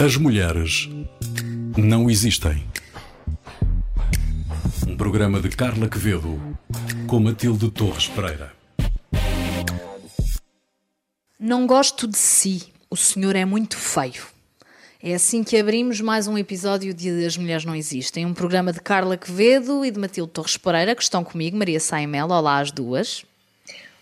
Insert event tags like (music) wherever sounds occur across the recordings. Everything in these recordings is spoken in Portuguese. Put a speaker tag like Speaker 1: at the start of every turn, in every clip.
Speaker 1: As mulheres não existem. Um programa de Carla Quevedo com Matilde Torres Pereira.
Speaker 2: Não gosto de si. O senhor é muito feio. É assim que abrimos mais um episódio de As Mulheres Não Existem, um programa de Carla Quevedo e de Matilde Torres Pereira, que estão comigo, Maria Saimel. Olá às duas.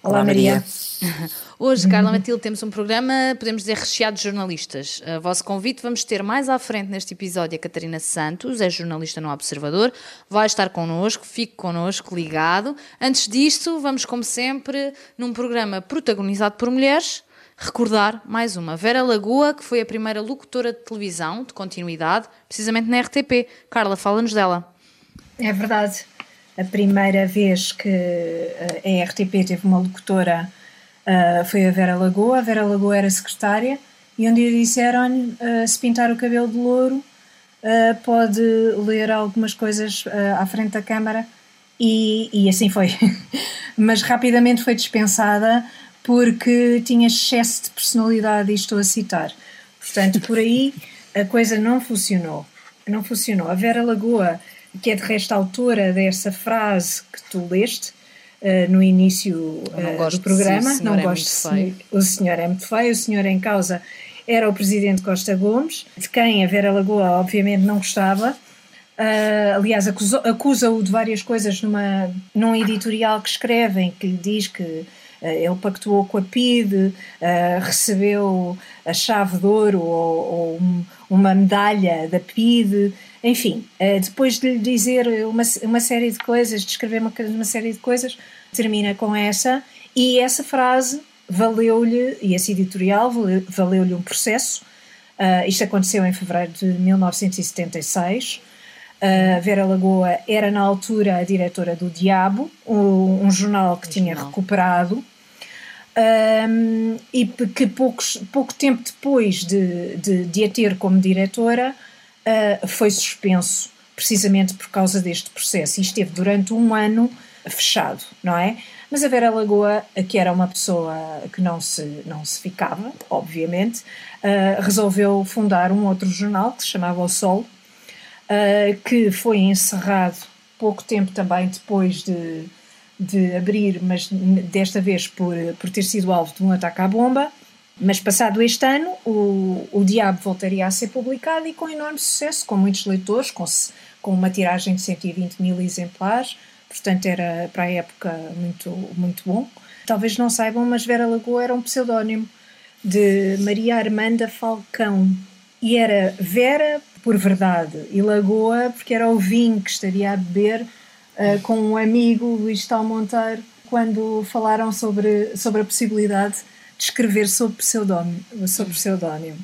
Speaker 3: Olá, Maria. (laughs)
Speaker 2: Hoje, Carla Matilde, temos um programa, podemos dizer, recheado de jornalistas. A vosso convite, vamos ter mais à frente neste episódio a Catarina Santos, é jornalista no Observador, vai estar connosco, fique connosco, ligado. Antes disto, vamos, como sempre, num programa protagonizado por mulheres, recordar mais uma. Vera Lagoa, que foi a primeira locutora de televisão de continuidade, precisamente na RTP. Carla, fala-nos dela.
Speaker 3: É verdade. A primeira vez que a RTP teve uma locutora uh, foi a Vera Lagoa. A Vera Lagoa era secretária e um dia disseram-lhe: uh, se pintar o cabelo de louro, uh, pode ler algumas coisas à frente da câmara. E, e assim foi. (laughs) Mas rapidamente foi dispensada porque tinha excesso de personalidade, e estou a citar. Portanto, por aí a coisa não funcionou. Não funcionou. A Vera Lagoa, que é de resto autora dessa frase que tu leste uh, no início uh, do programa,
Speaker 2: si, não é gosto se
Speaker 3: o senhor é muito feio, o senhor em causa era o presidente Costa Gomes, de quem a Vera Lagoa obviamente não gostava. Uh, aliás, acusa-o de várias coisas numa, num editorial que escrevem, que diz que eh, ele pactuou com a PIDE, eh, recebeu a chave de ouro ou, ou uma medalha da PIDE, enfim, eh, depois de lhe dizer uma, uma série de coisas, de escrever uma, uma série de coisas, termina com essa, e essa frase valeu-lhe, e esse editorial valeu-lhe um processo. Uh, isto aconteceu em fevereiro de 1976. Uh, Vera Lagoa era na altura a diretora do Diabo, um, um jornal que um tinha jornal. recuperado um, e que poucos, pouco tempo depois de, de, de a ter como diretora uh, foi suspenso, precisamente por causa deste processo. E esteve durante um ano fechado, não é? Mas a Vera Lagoa, que era uma pessoa que não se, não se ficava, obviamente, uh, resolveu fundar um outro jornal que se chamava O Sol, uh, que foi encerrado pouco tempo também depois de, de abrir, mas desta vez por, por ter sido alvo de um ataque à bomba. Mas passado este ano, o, o Diabo voltaria a ser publicado e com enorme sucesso, com muitos leitores, com, com uma tiragem de 120 mil exemplares, portanto era para a época muito, muito bom. Talvez não saibam, mas Vera Lagoa era um pseudónimo de Maria Armanda Falcão e era Vera por verdade e Lagoa porque era o vinho que estaria a beber uh, com um amigo, Luís Tal Monteiro, quando falaram sobre, sobre a possibilidade de escrever sob pseudónimo. Sob pseudónimo.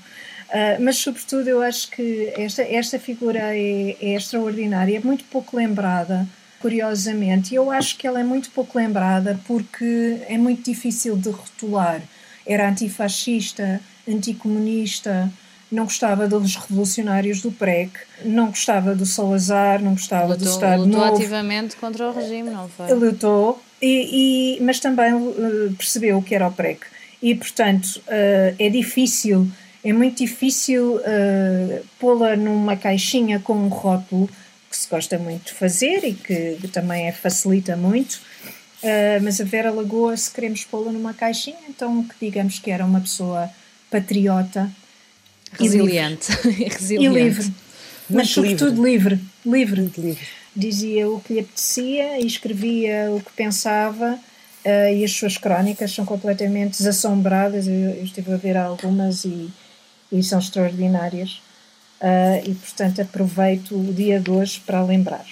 Speaker 3: Uh, mas, sobretudo, eu acho que esta, esta figura é, é extraordinária, é muito pouco lembrada, curiosamente, e eu acho que ela é muito pouco lembrada porque é muito difícil de rotular. Era antifascista, anticomunista, não gostava dos revolucionários do PREC, não gostava do Salazar, não gostava lutou, do Estado
Speaker 2: lutou
Speaker 3: Novo.
Speaker 2: ativamente contra o regime, não foi?
Speaker 3: Lutou, e, e mas também uh, percebeu o que era o PREC. E, portanto, uh, é difícil, é muito difícil uh, pô-la numa caixinha com um rótulo, que se gosta muito de fazer e que também é, facilita muito. mas a Vera Lagoa, se queremos pô-la numa caixinha, então que digamos que era uma pessoa patriota (laughs)
Speaker 2: Resiliente.
Speaker 3: E livre. E livre. Mas sobretudo livre. Livre. livre. Dizia o que lhe apetecia e escrevia o que pensava. Uh, e as suas crónicas são completamente desassombradas. Eu, eu estive a ver algumas e, e são extraordinárias. Uh, e portanto aproveito o dia de hoje para lembrar.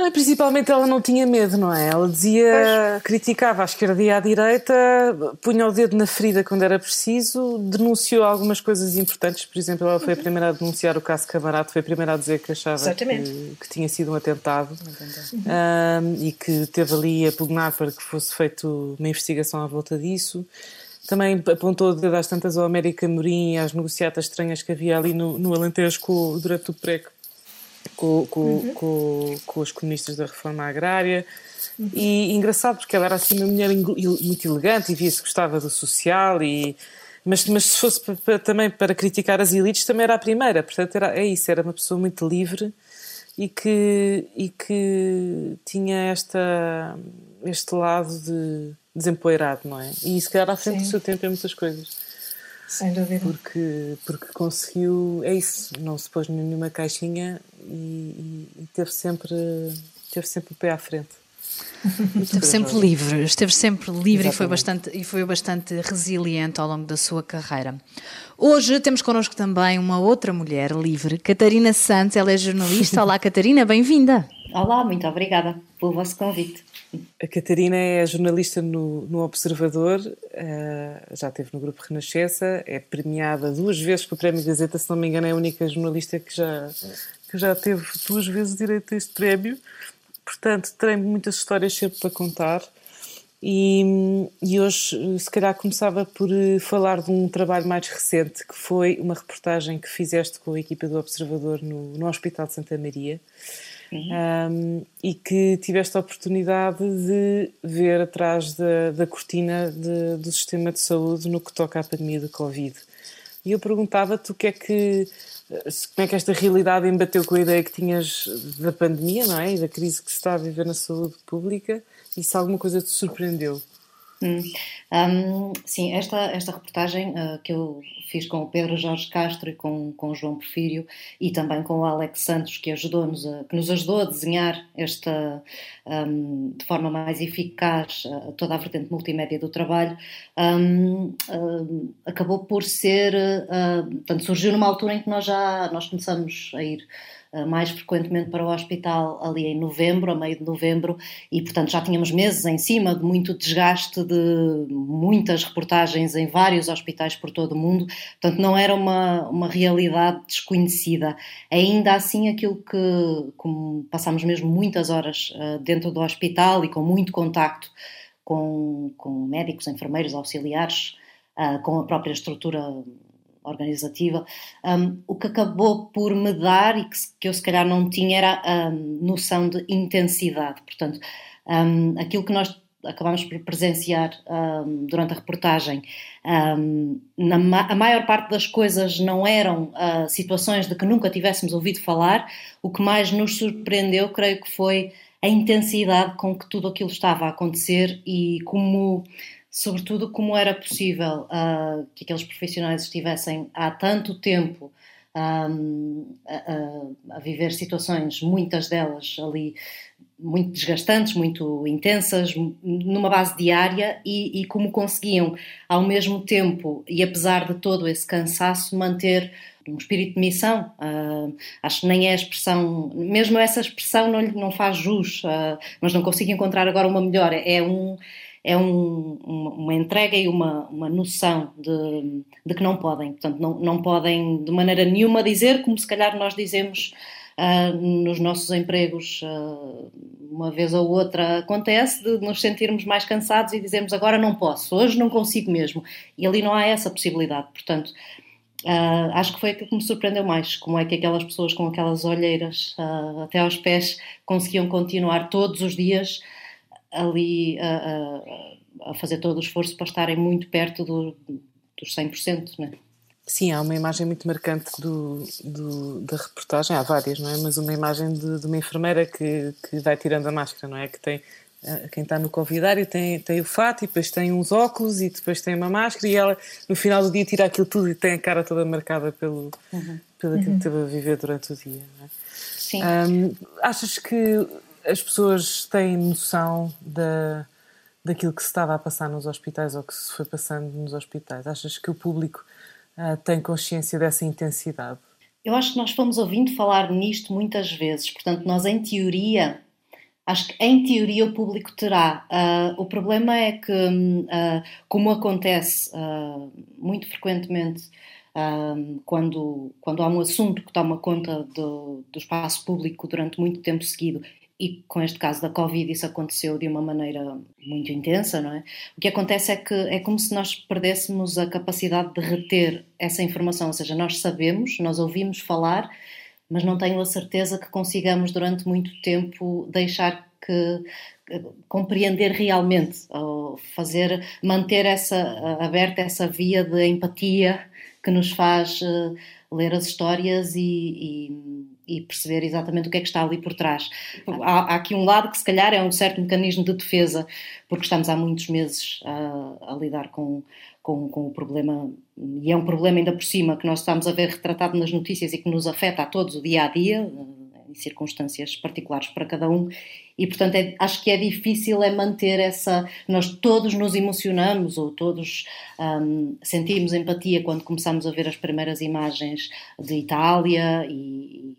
Speaker 4: Ah, principalmente ela não tinha medo, não é? Ela dizia, pois. criticava à esquerda e à direita, punha o dedo na ferida quando era preciso, denunciou algumas coisas importantes. Por exemplo, ela foi a uhum. primeira a denunciar o caso Camarado, foi a primeira a dizer que achava que, que, tinha sido um atentado uhum. um, e que teve ali a pugnar para que fosse feita uma investigação à volta disso. Também apontou o dedo às tantas ao América Morim e às negociatas estranhas que havia ali no, no Alentejo durante o PREC com, com, uhum. com, com os comunistas da reforma agrária. Uhum. E engraçado porque ela era assim uma mulher muito elegante e via-se que gostava do social e Mas, mas se fosse para, para, também para criticar as elites, também era a primeira. Portanto, era, é isso, era uma pessoa muito livre e que, e que tinha esta, este lado de desempoeirado, não é? E se calhar à frente Sim. do seu tempo em muitas coisas.
Speaker 3: Sem dúvida.
Speaker 4: Porque, porque conseguiu, é isso, não se pôs nenhuma caixinha e, e, e teve, sempre, teve sempre o pé à frente.
Speaker 2: Esteve sempre livre, esteve sempre livre e foi, bastante, e foi bastante resiliente ao longo da sua carreira. Hoje temos connosco também uma outra mulher livre, Catarina Santos, ela é jornalista. Olá, (laughs) Catarina, bem-vinda.
Speaker 5: Olá, muito obrigada pelo vosso convite.
Speaker 4: A Catarina é jornalista no, no Observador, uh, já esteve no Grupo Renascença, é premiada duas vezes com o Prémio Gazeta, se não me engano, é a única jornalista que já, que já teve duas vezes direito a este prémio. Portanto, tenho muitas histórias sempre para contar. E, e, hoje, se calhar, começava por eh, falar de um trabalho mais recente, que foi uma reportagem que fizeste com a equipa do Observador no, no Hospital de Santa Maria. Um, e que tiveste a oportunidade de ver atrás da, da cortina de, do sistema de saúde no que toca à pandemia do Covid. E eu perguntava-te o que é que como é que esta realidade embateu com a ideia que tinhas da pandemia, não é? E da crise que se está a viver na saúde pública e se alguma coisa te surpreendeu?
Speaker 5: Hum. Um, sim, esta, esta reportagem uh, que eu fiz com o Pedro Jorge Castro e com, com o João Porfírio e também com o Alex Santos, que, ajudou-nos a, que nos ajudou a desenhar esta, um, de forma mais eficaz uh, toda a vertente multimédia do trabalho, um, uh, acabou por ser, uh, portanto, surgiu numa altura em que nós já nós começamos a ir mais frequentemente para o hospital ali em novembro, a meio de novembro, e portanto já tínhamos meses em cima de muito desgaste, de muitas reportagens em vários hospitais por todo o mundo, portanto não era uma, uma realidade desconhecida. Ainda assim, aquilo que, como passámos mesmo muitas horas uh, dentro do hospital e com muito contacto com, com médicos, enfermeiros, auxiliares, uh, com a própria estrutura organizativa, um, o que acabou por me dar e que, que eu se calhar não tinha era a noção de intensidade. Portanto, um, aquilo que nós acabámos por presenciar um, durante a reportagem, na, a maior parte das coisas não eram uh, situações de que nunca tivéssemos ouvido falar. O que mais nos surpreendeu, creio que foi a intensidade com que tudo aquilo estava a acontecer e como sobretudo como era possível uh, que aqueles profissionais estivessem há tanto tempo a, a, viver situações, muitas delas ali muito desgastantes, muito intensas, numa base diária e, e, como conseguiam ao mesmo tempo e apesar de todo esse cansaço manter um espírito de missão. Uh, acho que nem é a expressão, mesmo essa expressão não, não faz jus, uh, mas não consigo encontrar agora uma melhor. É um é um, uma, uma, entrega e uma, uma noção de, de, que não podem. Portanto, não, não podem de maneira nenhuma dizer, como se calhar nós dizemos uh, nos nossos empregos, uh, uma vez ou outra acontece, de nos sentirmos mais cansados e dizermos agora não posso, hoje não consigo mesmo. E ali não há essa possibilidade. Portanto, Uh, acho que foi aquilo que me surpreendeu mais, como é que aquelas pessoas com aquelas olheiras até aos pés conseguiam continuar todos os dias ali a, a, a, fazer todo o esforço para estarem muito perto do, dos 100%, não é?
Speaker 4: Sim, há uma imagem muito marcante do, do, da reportagem, há várias, não é? Mas uma imagem de, de, uma enfermeira que, que vai tirando a máscara, não é? Que tem, eh, quem está no convidário tem, tem o fato e depois tem uns óculos e depois tem uma máscara e ela no final do dia tira aquilo tudo e tem a cara toda marcada pelo, uhum. pelo aquilo uhum. que teve a viver durante o dia, não é?
Speaker 5: Sim.
Speaker 4: Um, achas que as pessoas têm noção da, daquilo que se estava a passar nos hospitais ou que se foi passando nos hospitais? Achas que o público uh, tem consciência dessa intensidade?
Speaker 5: Eu acho que nós fomos ouvindo falar nisto muitas vezes, portanto, nós em teoria, acho que em teoria o público terá. Uh, o problema é que, uh, como acontece muito frequentemente quando, quando há um assunto que toma conta do, do espaço público durante muito tempo seguido e com este caso da Covid isso aconteceu de uma maneira muito intensa, não é? O que acontece é que é como se nós perdêssemos a capacidade de reter essa informação, ou seja, nós sabemos, nós ouvimos falar, mas não tenho a certeza que consigamos durante muito tempo deixar que, compreender realmente, ou fazer, manter essa aberta essa via de empatia que nos faz uh, ler as histórias e, e, e, perceber exatamente o que é que está ali por trás. Há, há, aqui um lado que se calhar é um certo mecanismo de defesa, porque estamos há muitos meses a, a lidar com, com, com, o problema, e é um problema ainda por cima que nós estamos a ver retratado nas notícias e que nos afeta a todos o dia a dia, em circunstâncias particulares para cada um, e portanto é, acho que é difícil é manter essa. Nós todos nos emocionamos ou todos um, sentimos empatia quando começamos a ver as primeiras imagens de Itália e,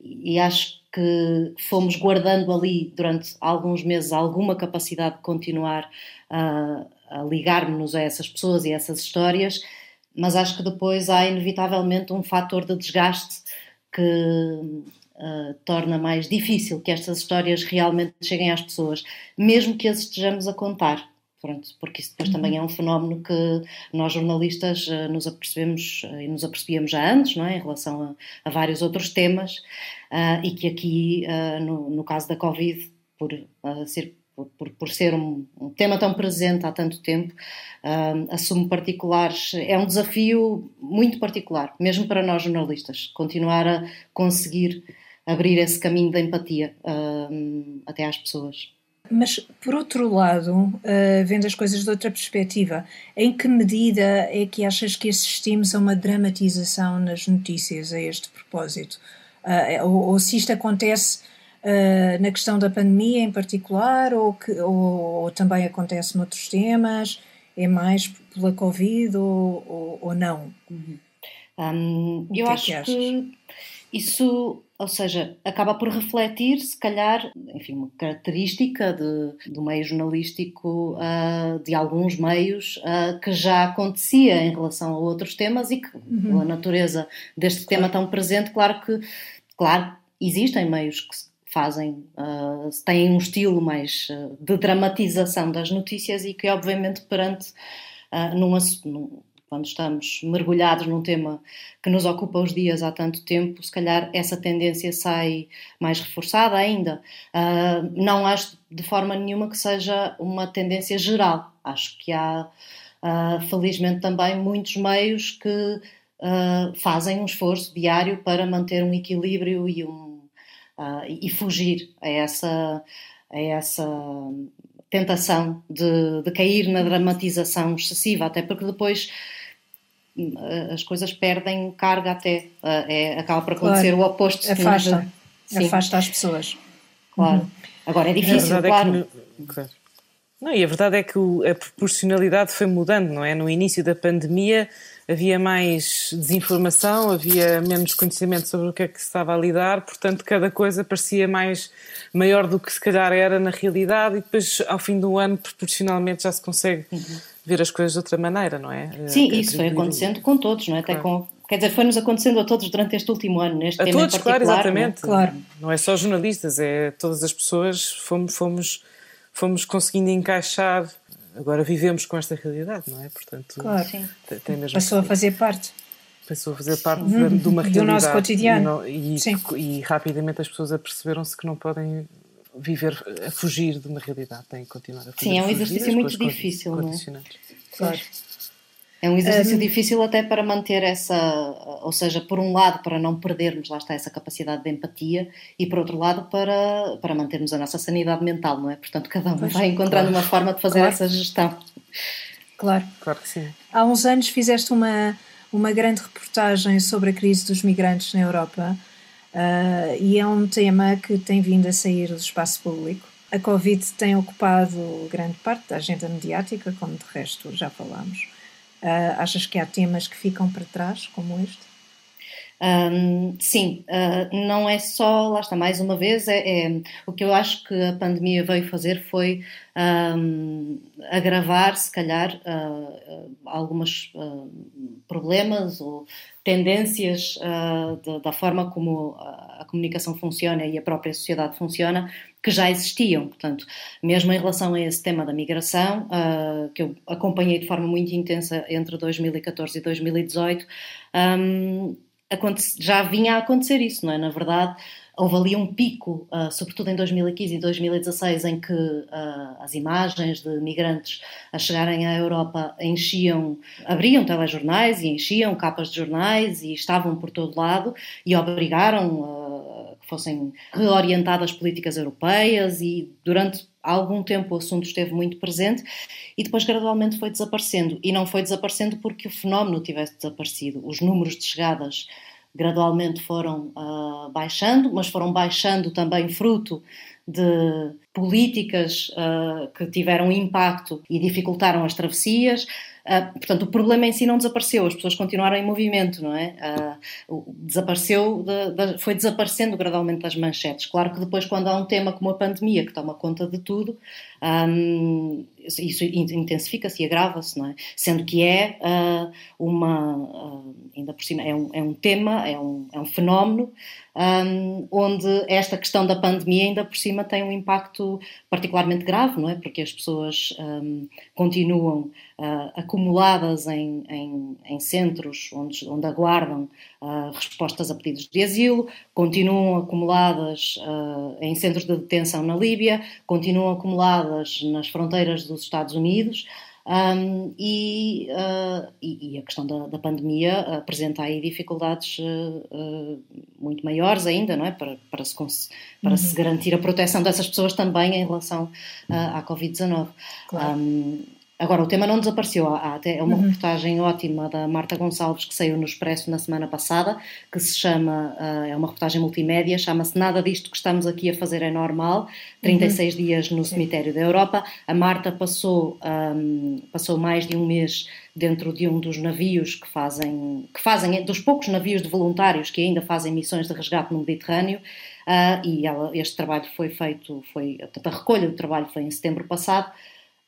Speaker 5: e acho que fomos guardando ali durante alguns meses alguma capacidade de continuar a, a ligar-nos a essas pessoas e a essas histórias, mas acho que depois há inevitavelmente um fator de desgaste que uh, torna mais difícil que estas histórias realmente cheguem às pessoas, mesmo que as estejamos a contar. Pronto, porque isso depois também é um fenómeno que nós jornalistas uh, nos apercebemos uh, e nos apercebíamos já antes, não é? Em relação a, a vários outros temas, e que aqui, no, no, caso da Covid, por ser por, por, ser um, um, tema tão presente há tanto tempo, uh, assume particulares. É um desafio muito particular, mesmo para nós jornalistas, continuar a conseguir abrir esse caminho da empatia uh, até às pessoas.
Speaker 3: Mas, por outro lado, uh, vendo as coisas de outra perspectiva, em que medida é que achas que assistimos a uma dramatização nas notícias a este propósito? Uh, ou, ou, se isto acontece uh, na questão da pandemia em particular, ou, que, ou, ou, também acontece noutros temas? É mais pela Covid ou, ou não?
Speaker 5: Uhum. Um, eu que é acho que, que isso ou seja, acaba por refletir, se calhar, enfim, uma característica de, do meio jornalístico, uh, de alguns meios, uh, que já acontecia em relação a outros temas e que, uhum. pela natureza deste tema tão presente, claro que, claro, existem meios que fazem, uh, têm um estilo mais de dramatização das notícias e que, obviamente, perante uh, num, num, quando estamos mergulhados num tema que nos ocupa os dias há tanto tempo, se calhar essa tendência sai mais reforçada ainda. Uh, não acho de forma nenhuma que seja uma tendência geral. Acho que há, uh, felizmente, também muitos meios que uh, fazem um esforço diário para manter um equilíbrio e, um, e fugir a essa. A essa tentação de, de, cair na dramatização excessiva, até porque depois as coisas perdem carga até. Eh, é, acaba por acontecer claro. o oposto.
Speaker 3: Afasta. Afasta as pessoas.
Speaker 5: Claro. Uhum. Agora é difícil, é claro. É que, claro.
Speaker 4: Não, e a verdade é que a proporcionalidade foi mudando, não é? No início da pandemia havia mais desinformação, havia menos conhecimento sobre o que é que se estava a lidar, portanto cada coisa parecia mais maior do que se calhar era na realidade e depois ao fim do ano proporcionalmente já se consegue uhum. Ver as coisas de outra maneira, não é?
Speaker 5: Sim, isso foi acontecendo com todos, não é? Claro. Até com Quer dizer, foi-nos acontecendo a todos durante este último ano, neste
Speaker 4: a
Speaker 5: tema
Speaker 4: todos,
Speaker 5: em particular.
Speaker 4: Claro, exatamente. Não é? Claro. não é só jornalistas, é todas as pessoas, fomos, fomos, fomos conseguindo encaixar agora vivemos com esta realidade, não é?
Speaker 3: Portanto, claro. Sim. Tem mesmo Passou a fazer parte.
Speaker 4: Passou a fazer parte de, de, uma realidade.
Speaker 3: Do nosso cotidiano.
Speaker 4: E, e, e rapidamente as pessoas aperceberam-se que não podem viver a fugir de uma realidade, têm que continuar a fugir.
Speaker 5: Sim, é um exercício muito difícil, não é? Claro. É um exercício um, difícil até para manter essa, ou seja, por um lado para não perdermos, lá está, essa capacidade de empatia e por outro lado para, para mantermos a nossa sanidade mental, não é? Portanto, cada um pois, vai encontrando claro. uma forma de fazer claro. essa gestão.
Speaker 3: Claro.
Speaker 4: Claro que sim.
Speaker 3: Há uns anos fizeste uma, uma grande reportagem sobre a crise dos migrantes na Europa uh, e é um tema que tem vindo a sair do espaço público. A Covid tem ocupado grande parte da agenda mediática, como de resto já falámos. Uh, achas que há temas que ficam para trás, como este?
Speaker 5: Um, sim, uh, não é só, lá está, mais uma vez, é, é, o que eu acho que a pandemia veio fazer foi um, agravar, se calhar, uh, alguns problemas ou tendências de, da forma como a comunicação funciona e a própria sociedade funciona, que já existiam. Portanto, mesmo em relação a esse tema da migração, uh, que eu acompanhei de forma muito intensa entre 2014 e 2018, um, já vinha a acontecer isso, não é? Na verdade, houve ali um pico, uh, sobretudo em 2015 e 2016, em que uh, as imagens de migrantes a chegarem à Europa enchiam, abriam telejornais e enchiam capas de jornais e estavam por todo lado e obrigaram uh, que fossem reorientadas políticas europeias e durante algum tempo o assunto esteve muito presente e depois gradualmente foi desaparecendo. E não foi desaparecendo porque o fenómeno tivesse desaparecido. Os números de chegadas gradualmente foram uh, baixando, mas foram baixando também fruto de políticas uh, que tiveram impacto e dificultaram as travessias. Uh, portanto, o problema em si não desapareceu, as pessoas continuaram em movimento, não é? Uh, desapareceu, de, de, foi desaparecendo gradualmente das manchetes. Claro que depois, quando há um tema como a pandemia que toma conta de tudo, um, isso intensifica-se e agrava-se, é? Sendo que é uh, uma, ainda por cima, é um, é um tema, é um, é um fenómeno um, onde esta questão da pandemia ainda por cima tem um impacto particularmente grave, não é? Porque as pessoas um, continuam uh, acumuladas em, em, em, centros onde, onde aguardam uh, respostas a pedidos de asilo, continuam acumuladas uh, em centros de detenção na Líbia, continuam acumuladas nas fronteiras dos Estados Unidos. Um, e, uh, e, e, a questão da, da, pandemia apresenta aí dificuldades uh, uh, muito maiores ainda, não é? Para, para, se, para uhum. se garantir a proteção dessas pessoas também em relação à Covid-19. Claro. Um, Agora, o tema não desapareceu. Há até uma uhum. reportagem ótima da Marta Gonçalves que saiu no Expresso na semana passada, que se chama, uh, é uma reportagem multimédia, chama-se Nada disto que estamos aqui a fazer é normal, 36 uhum. dias no cemitério da Europa. A Marta passou, um, passou mais de um mês dentro de um dos navios que fazem, que fazem, dos poucos navios de voluntários que ainda fazem missões de resgate no Mediterrâneo, uh, e ela, este trabalho foi feito, foi, a recolha do trabalho foi em setembro passado,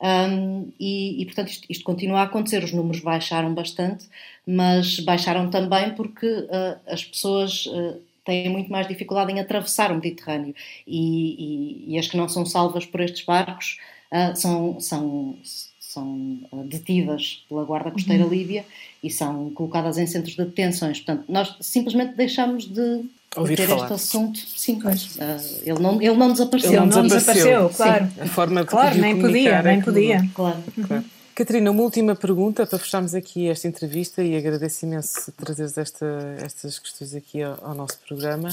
Speaker 5: um, e, e, portanto, isto, isto, continua a acontecer. Os números baixaram bastante, mas baixaram também porque uh, as pessoas uh, têm muito mais dificuldade em atravessar o Mediterrâneo e, e, e as que não são salvas por estes barcos uh, são, são, são detidas pela Guarda Costeira uhum. Líbia e são colocadas em centros de detenções. Portanto, nós simplesmente deixamos de
Speaker 4: ouvir
Speaker 5: ter
Speaker 4: falar.
Speaker 5: este assunto. Sim, pois. Uh, ele, não, ele não desapareceu.
Speaker 3: Ele não desapareceu, claro.
Speaker 4: Sim. A forma de
Speaker 3: claro, nem podia, é nem podia.
Speaker 5: Claro.
Speaker 4: claro. Catarina, uma última pergunta para fecharmos aqui esta entrevista e agradeço imenso trazeres esta, estas questões aqui ao, ao nosso programa.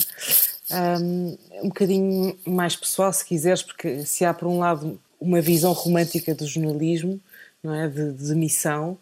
Speaker 4: Um, um bocadinho mais pessoal, se quiseres, porque se há, por um lado, uma visão romântica do jornalismo, não é? de, de missão, uh,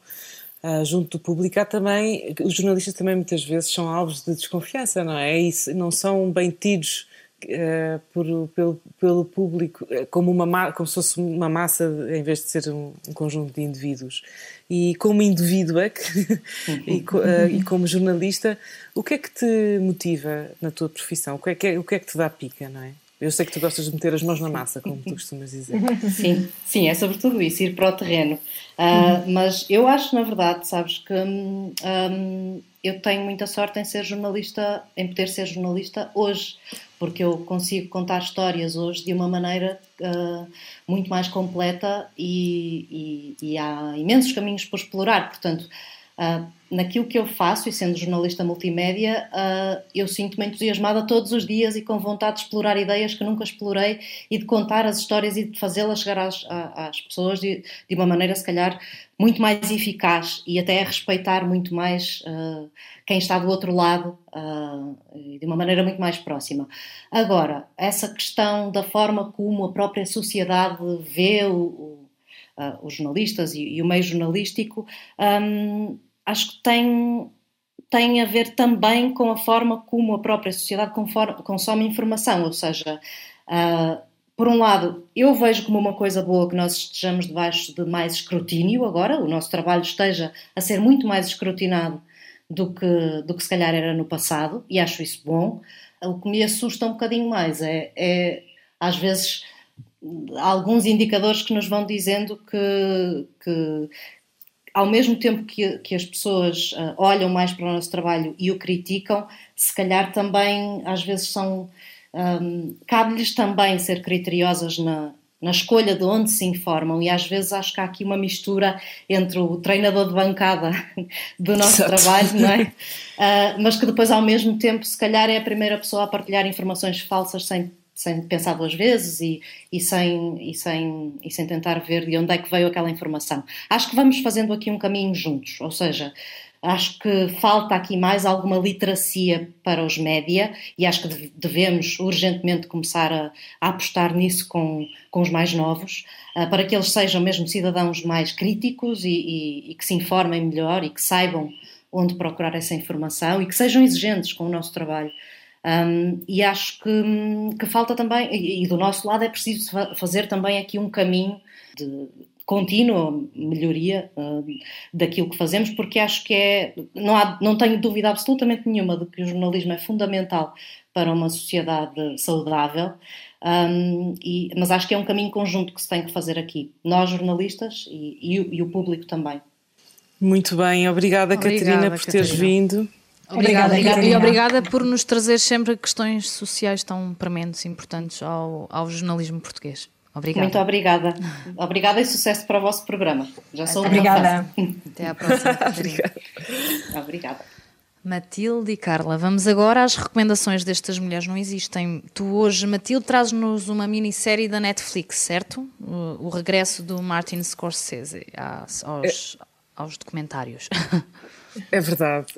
Speaker 4: junto do público, há também, os jornalistas também muitas vezes são alvos de desconfiança, não é? Isso, não são bem tidos uh, por, pelo, pelo público eh, como, uma, como se fosse uma massa em vez de ser um, um conjunto de indivíduos. E como indivíduo (laughs) que, e, uh, e, como jornalista, o que é que te motiva na tua profissão? O que é que, é, o que, é que te dá pica, não é? Eu sei que tu gostas de meter as mãos na massa, como tu costumas dizer. (laughs)
Speaker 5: Sim, sim, é sobretudo isso, ir para o terreno. Uh, mas eu acho, na verdade, sabes que um, eu tenho muita sorte em ser jornalista, em poder ser jornalista hoje, porque eu consigo contar histórias hoje de uma maneira uh, muito mais completa e, e, e, há imensos caminhos por explorar. Portanto, Uh, naquilo que eu faço, e sendo jornalista multimédia, uh, eu sinto-me entusiasmada todos os dias e com vontade de explorar ideias que nunca explorei e de contar as histórias e de fazê-las chegar às, às pessoas de, de, uma maneira, se calhar, muito mais eficaz e até a respeitar muito mais uh, quem está do outro lado de uma maneira muito mais próxima. Agora, essa questão da forma como a própria sociedade vê o, o os jornalistas e, e, o meio jornalístico, um, acho que tem, tem a ver também com a forma como a própria sociedade consome informação, ou seja, uh, por um lado, eu vejo como uma coisa boa que nós estejamos debaixo de mais escrutínio agora, o nosso trabalho esteja a ser muito mais escrutinado do que, do que se calhar era no passado, e acho isso bom. O que me assusta um bocadinho mais é, é às vezes, alguns indicadores que nos vão dizendo que, que, ao mesmo tempo que, que as pessoas uh, olham mais para o nosso trabalho e o criticam, se calhar também às vezes são. Um, cabe-lhes também ser criteriosas na, na escolha de onde se informam, e às vezes acho que há aqui uma mistura entre o treinador de bancada (laughs) do nosso Exato. trabalho, não é? Uh, (laughs) mas que depois, ao mesmo tempo, se calhar é a primeira pessoa a partilhar informações falsas sem, sem pensar duas vezes e, e, sem, e, sem, e sem tentar ver de onde é que veio aquela informação. Acho que vamos fazendo aqui um caminho juntos, ou seja, Acho que falta aqui mais alguma literacia para os média e acho que devemos urgentemente começar a, a apostar nisso com, com os mais novos, uh, para que eles sejam mesmo cidadãos mais críticos e, e, e, que se informem melhor e que saibam onde procurar essa informação e que sejam exigentes com o nosso trabalho. Um, e acho que, que falta também, e, e do nosso lado é preciso fazer também aqui um caminho de contínua melhoria uh, daquilo que fazemos, porque acho que é, não, há, não tenho dúvida absolutamente nenhuma de que o jornalismo é fundamental para uma sociedade saudável, um, e, mas acho que é um caminho conjunto que se tem que fazer aqui, nós jornalistas e, e, e o público também.
Speaker 4: Muito bem, obrigada, obrigada Catarina por teres vindo.
Speaker 2: Obrigada, obrigada e, e, obrigada por nos trazer sempre questões sociais tão prementes e importantes ao, ao jornalismo português. Obrigada.
Speaker 5: Muito obrigada. Obrigada e sucesso para o vosso programa. Já sou
Speaker 3: Obrigada.
Speaker 2: Até à próxima. (laughs)
Speaker 5: obrigada. obrigada.
Speaker 2: Matilde e Carla, vamos agora às recomendações destas mulheres não existem. Tu hoje, Matilde, traz-nos uma minissérie da Netflix, certo? O, o regresso do Martin Scorsese aos, aos documentários.
Speaker 4: É verdade.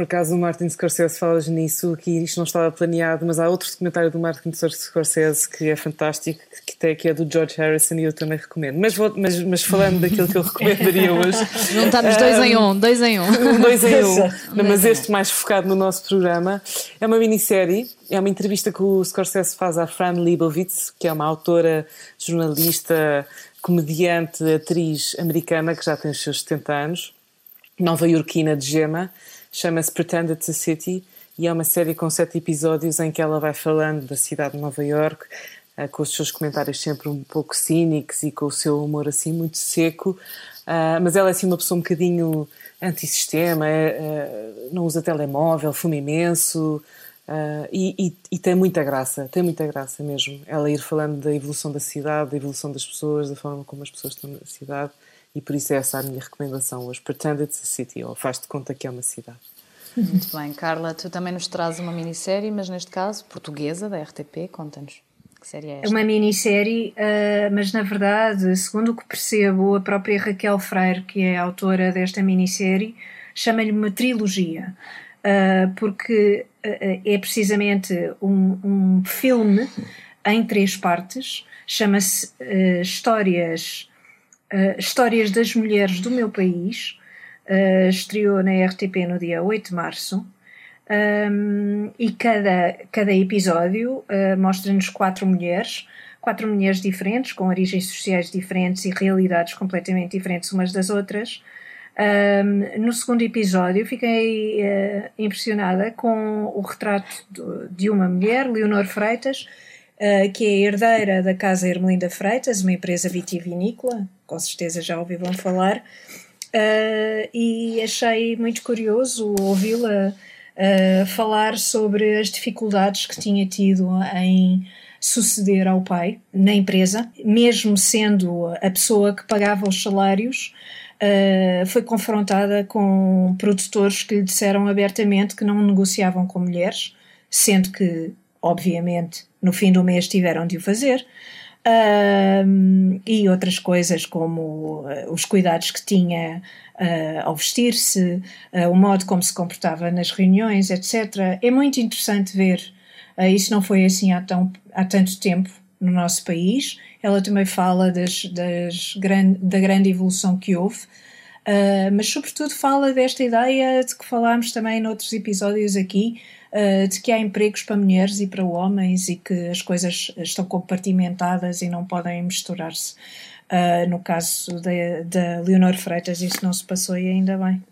Speaker 4: Por acaso o Martin Scorsese fala nisso, que isto não estava planeado, mas há outro documentário do Martin Scorsese que é fantástico, que, tem, que é do George Harrison e eu também recomendo. Mas, vou, mas, mas falando daquilo que eu recomendaria (laughs) hoje.
Speaker 2: Juntamos dois em um, dois em um.
Speaker 4: Dois em um. (laughs) não, mas este mais focado no nosso programa. É uma minissérie, é uma entrevista que o Scorsese faz à Fran Lebowitz, que é uma autora, jornalista, comediante, atriz americana que já tem os seus 70 anos, nova-iorquina de gema chama-se Pretend It's a City e é uma série com sete episódios em que ela vai falando da cidade de Nova York, uh, com os seus comentários sempre um pouco cínicos e com o seu humor assim muito seco, uh, mas ela é assim uma pessoa um bocadinho antissistema, uh, não usa telemóvel, fuma imenso. Uh, e, e, e, tem muita graça, tem muita graça mesmo. Ela ir falando da evolução da cidade, da evolução das pessoas, da forma como as pessoas estão na cidade e por isso é essa a minha recomendação hoje. Pretend it's a city, ou faz-te conta que é uma cidade.
Speaker 2: Muito bem, Carla, tu também nos trazes uma minissérie, mas neste caso portuguesa, da RTP, conta-nos. Que série é esta?
Speaker 3: É uma minissérie, uh, mas na verdade, segundo o que percebo, a própria Raquel Freire, que é a autora desta minissérie, chama-lhe uma trilogia, uh, porque uh, é precisamente um, um, filme em três partes, chama-se Histórias uh, Histórias das Mulheres do Meu País, uh, estreou na RTP no dia 8 de março. Um, e cada, cada episódio uh, mostra-nos quatro mulheres, quatro mulheres diferentes, com origens sociais diferentes e realidades completamente diferentes umas das outras. Um, no segundo episódio, fiquei uh, impressionada com o retrato de, de uma mulher, Leonor Freitas, uh, que é herdeira da Casa Ermelinda Freitas, uma empresa vitivinícola com certeza já ouviram falar, uh, e achei muito curioso ouvi-la uh, falar sobre as dificuldades que tinha tido em suceder ao pai na empresa, mesmo sendo a pessoa que pagava os salários. Uh, foi confrontada com produtores que lhe disseram abertamente que não negociavam com mulheres, sendo que, obviamente, no fim do mês tiveram de o fazer e outras coisas como uh, os cuidados que tinha uh, ao vestir-se, uh, o modo como se comportava nas reuniões, etc. É muito interessante ver. isso não foi assim há, tão, há tanto tempo no nosso país. Ela também fala das, das gran, da grande evolução que houve. Mas, sobretudo, fala desta ideia de que falámos também noutros episódios aqui, uh, de que há empregos para mulheres e para homens e que as coisas estão compartimentadas e não podem misturar-se. Uh, no caso da Leonor Freitas, isso não se passou e ainda bem.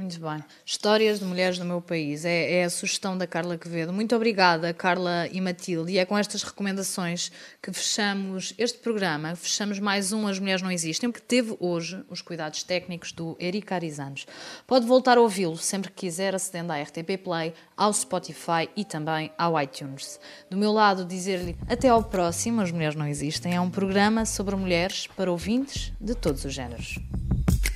Speaker 2: Muito bem. Histórias de mulheres do meu país. É, é, a sugestão da Carla Quevedo. Muito obrigada, Carla e Matilde. E é com estas recomendações que fechamos este programa. Fechamos mais um As Mulheres Não Existem, que teve hoje os cuidados técnicos do Eric Arizanos. Pode voltar a ouvi-lo sempre que quiser, acedendo à RTP Play, ao Spotify e também ao iTunes. Do meu lado, dizer-lhe até ao próximo. As Mulheres Não Existem é um programa sobre mulheres para ouvintes de todos os géneros.